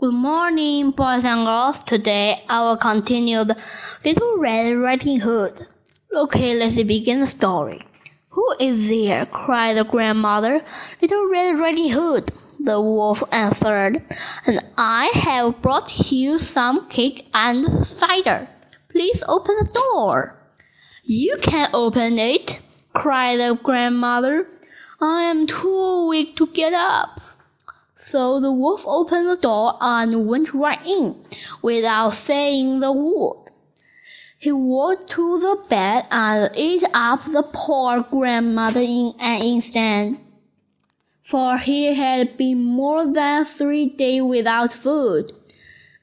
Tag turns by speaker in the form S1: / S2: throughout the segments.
S1: Good morning, boys and girls. Today I will continue the Little Red Riding Hood. Okay, let's begin the story. Who is there? cried the grandmother. Little Red Riding Hood. The wolf answered, and I have brought you some cake and cider. Please open the door. You can't open it, cried the grandmother. I am too weak to get up. So the wolf opened the door and went right in, without saying the word. He walked to the bed and ate up the poor grandmother in an instant, for he had been more than three days without food.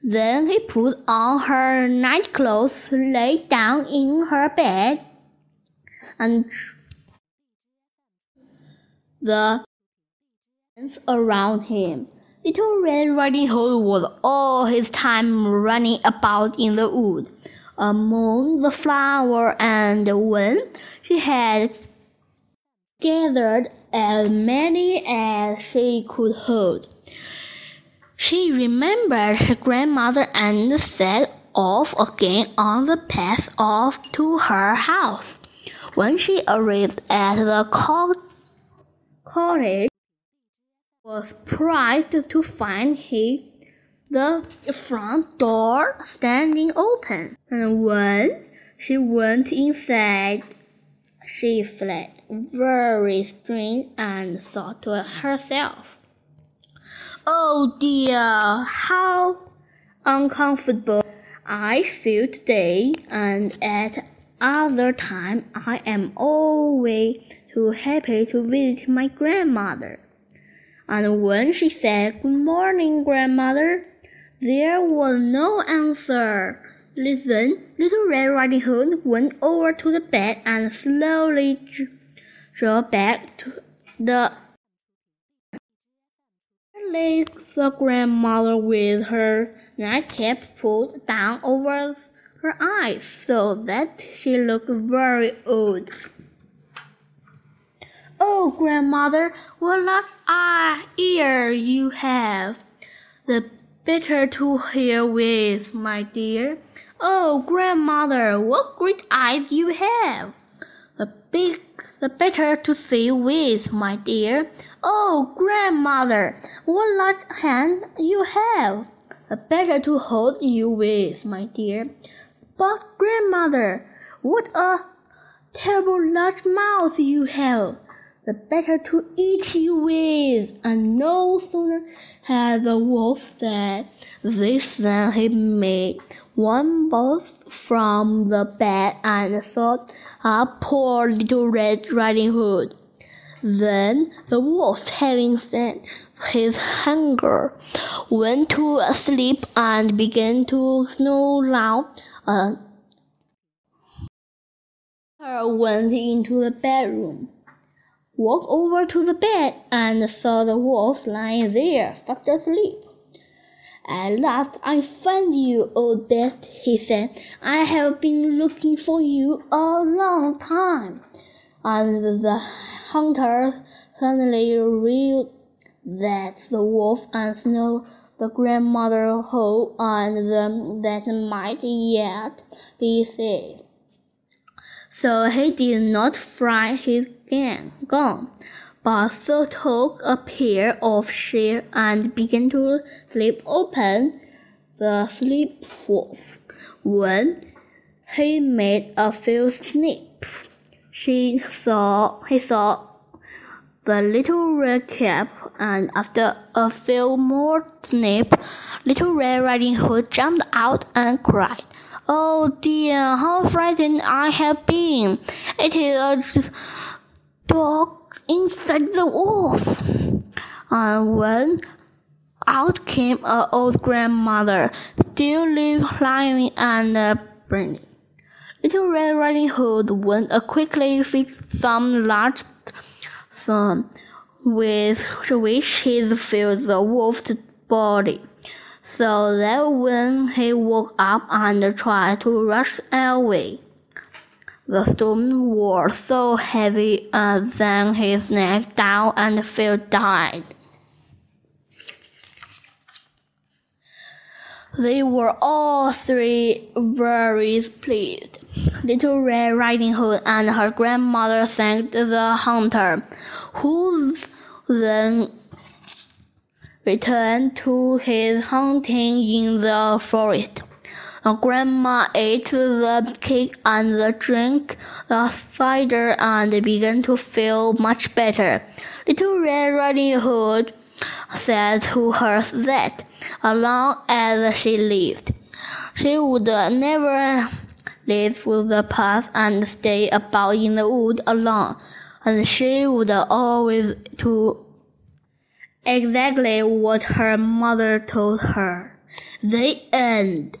S1: Then he put on her night clothes, lay down in her bed, and the around him. Little Red Riding Hood was all his time running about in the wood, among the flowers, and when she had gathered as many as she could hold, she remembered her grandmother and set off again on the path off to her house. When she arrived at the cottage, was surprised to find he, the front door standing open, and when she went inside, she felt very strange and thought to herself, Oh dear, how uncomfortable I feel today, and at other time I am always too happy to visit my grandmother and when she said, Good morning, grandmother, there was no answer. Listen, Little Red Riding Hood went over to the bed and slowly drew back to the laid the grandmother with her nightcap pulled down over her eyes so that she looked very old. Oh, grandmother, what luck ah ear you have! The better to hear with, my dear. Oh, grandmother, what great eyes you have! The big, the better to see with, my dear. Oh, grandmother, what large hand you have! The better to hold you with, my dear. But, grandmother, what a terrible large mouth you have! The better to eat you with. And no sooner had the wolf said this than he made one bolt from the bed and thought up poor little Red Riding Hood. Then the wolf, having said his hunger, went to sleep and began to snore loud. Uh, went into the bedroom walked over to the bed and saw the wolf lying there, fast asleep. At last I find you, old beast, he said. I have been looking for you a long time. And the hunter suddenly realized that the wolf and Snow, the grandmother hope and them that might yet be saved. So he did not fry his gone, but so took a pair of shears and began to slip open the sleep wolf. When he made a few snips, she saw he saw the little red cap, and after a few more snips, little Red Riding Hood jumped out and cried. Oh dear, how frightened I have been! It is a dog inside the wolf. Uh, and when out came an old grandmother, still lying and uh, burning. Little Red Riding Hood went a quickly fixed some large sun with which he filled the wolf's body so that when he woke up and tried to rush away, the stone was so heavy uh, that his neck down and fell died. They were all three very pleased. Little Red Riding Hood and her grandmother thanked the hunter, who then returned to his hunting in the forest. The grandma ate the cake and the drink, the cider, and began to feel much better. Little Red Riding Hood said to her that as long as she lived, she would never live leave the path and stay about in the wood alone, and she would always do exactly what her mother told her. The end.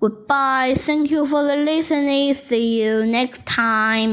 S1: Goodbye. Thank you for the listening. See you next time.